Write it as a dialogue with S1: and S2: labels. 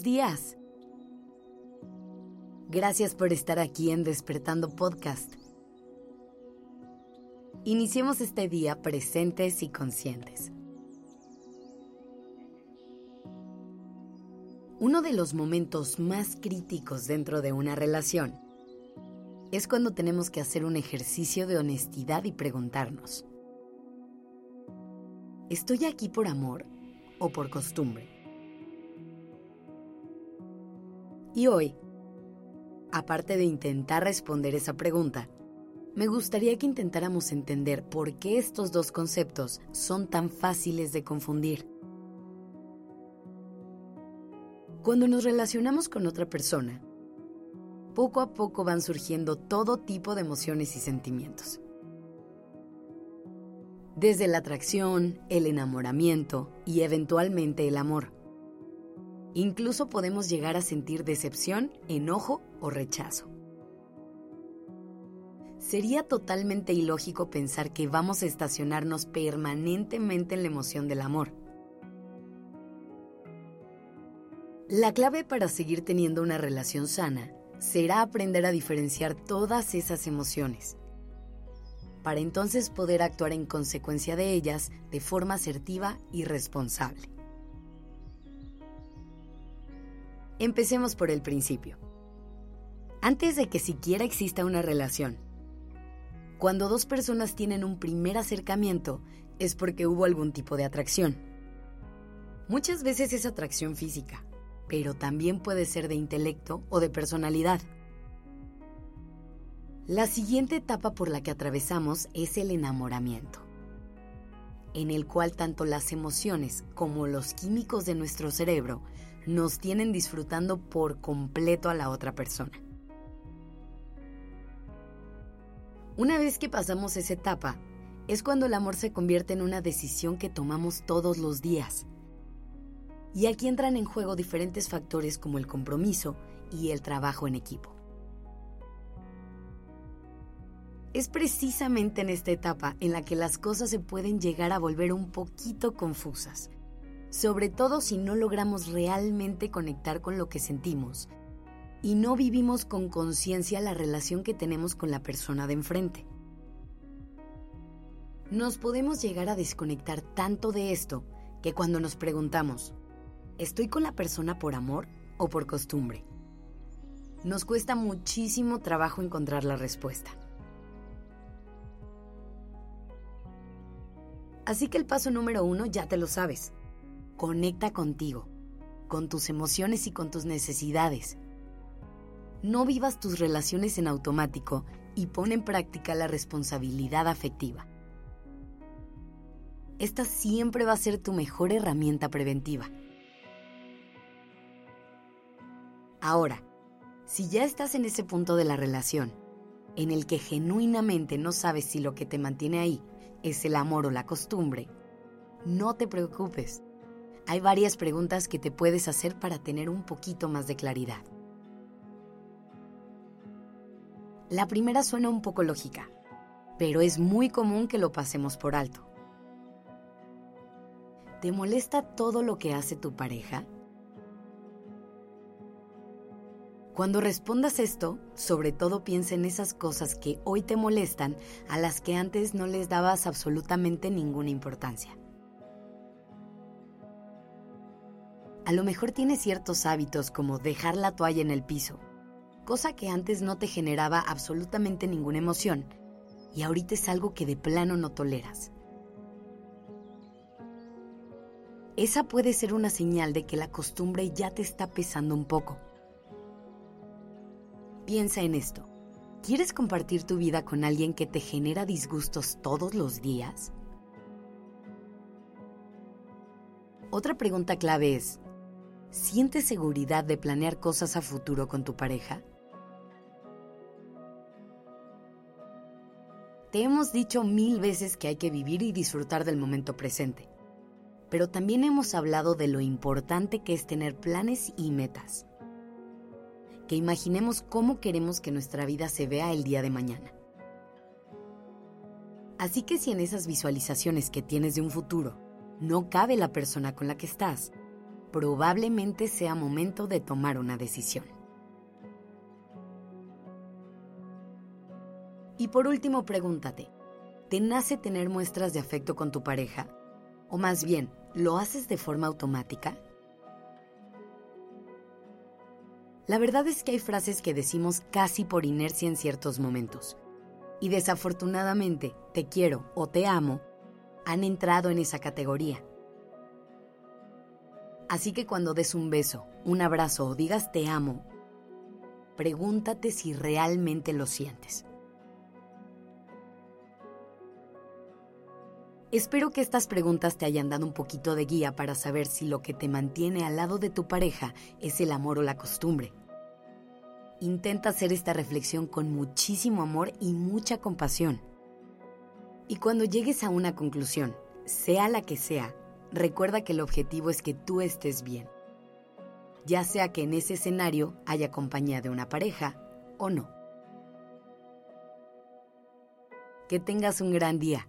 S1: buenos días. Gracias por estar aquí en Despertando Podcast. Iniciemos este día presentes y conscientes. Uno de los momentos más críticos dentro de una relación es cuando tenemos que hacer un ejercicio de honestidad y preguntarnos, ¿estoy aquí por amor o por costumbre? Y hoy, aparte de intentar responder esa pregunta, me gustaría que intentáramos entender por qué estos dos conceptos son tan fáciles de confundir. Cuando nos relacionamos con otra persona, poco a poco van surgiendo todo tipo de emociones y sentimientos. Desde la atracción, el enamoramiento y eventualmente el amor. Incluso podemos llegar a sentir decepción, enojo o rechazo. Sería totalmente ilógico pensar que vamos a estacionarnos permanentemente en la emoción del amor. La clave para seguir teniendo una relación sana será aprender a diferenciar todas esas emociones, para entonces poder actuar en consecuencia de ellas de forma asertiva y responsable. Empecemos por el principio. Antes de que siquiera exista una relación, cuando dos personas tienen un primer acercamiento es porque hubo algún tipo de atracción. Muchas veces es atracción física, pero también puede ser de intelecto o de personalidad. La siguiente etapa por la que atravesamos es el enamoramiento, en el cual tanto las emociones como los químicos de nuestro cerebro nos tienen disfrutando por completo a la otra persona. Una vez que pasamos esa etapa, es cuando el amor se convierte en una decisión que tomamos todos los días. Y aquí entran en juego diferentes factores como el compromiso y el trabajo en equipo. Es precisamente en esta etapa en la que las cosas se pueden llegar a volver un poquito confusas, sobre todo si no logramos realmente conectar con lo que sentimos y no vivimos con conciencia la relación que tenemos con la persona de enfrente. Nos podemos llegar a desconectar tanto de esto que cuando nos preguntamos, ¿estoy con la persona por amor o por costumbre? Nos cuesta muchísimo trabajo encontrar la respuesta. Así que el paso número uno ya te lo sabes. Conecta contigo, con tus emociones y con tus necesidades no vivas tus relaciones en automático y pon en práctica la responsabilidad afectiva. Esta siempre va a ser tu mejor herramienta preventiva. Ahora, si ya estás en ese punto de la relación, en el que genuinamente no sabes si lo que te mantiene ahí es el amor o la costumbre, no te preocupes. Hay varias preguntas que te puedes hacer para tener un poquito más de claridad. La primera suena un poco lógica, pero es muy común que lo pasemos por alto. ¿Te molesta todo lo que hace tu pareja? Cuando respondas esto, sobre todo piensa en esas cosas que hoy te molestan a las que antes no les dabas absolutamente ninguna importancia. A lo mejor tienes ciertos hábitos como dejar la toalla en el piso cosa que antes no te generaba absolutamente ninguna emoción y ahorita es algo que de plano no toleras. Esa puede ser una señal de que la costumbre ya te está pesando un poco. Piensa en esto. ¿Quieres compartir tu vida con alguien que te genera disgustos todos los días? Otra pregunta clave es, ¿sientes seguridad de planear cosas a futuro con tu pareja? Te hemos dicho mil veces que hay que vivir y disfrutar del momento presente, pero también hemos hablado de lo importante que es tener planes y metas. Que imaginemos cómo queremos que nuestra vida se vea el día de mañana. Así que si en esas visualizaciones que tienes de un futuro no cabe la persona con la que estás, probablemente sea momento de tomar una decisión. Y por último, pregúntate, ¿te nace tener muestras de afecto con tu pareja? O más bien, ¿lo haces de forma automática? La verdad es que hay frases que decimos casi por inercia en ciertos momentos. Y desafortunadamente, te quiero o te amo han entrado en esa categoría. Así que cuando des un beso, un abrazo o digas te amo, pregúntate si realmente lo sientes. Espero que estas preguntas te hayan dado un poquito de guía para saber si lo que te mantiene al lado de tu pareja es el amor o la costumbre. Intenta hacer esta reflexión con muchísimo amor y mucha compasión. Y cuando llegues a una conclusión, sea la que sea, recuerda que el objetivo es que tú estés bien. Ya sea que en ese escenario haya compañía de una pareja o no. Que tengas un gran día.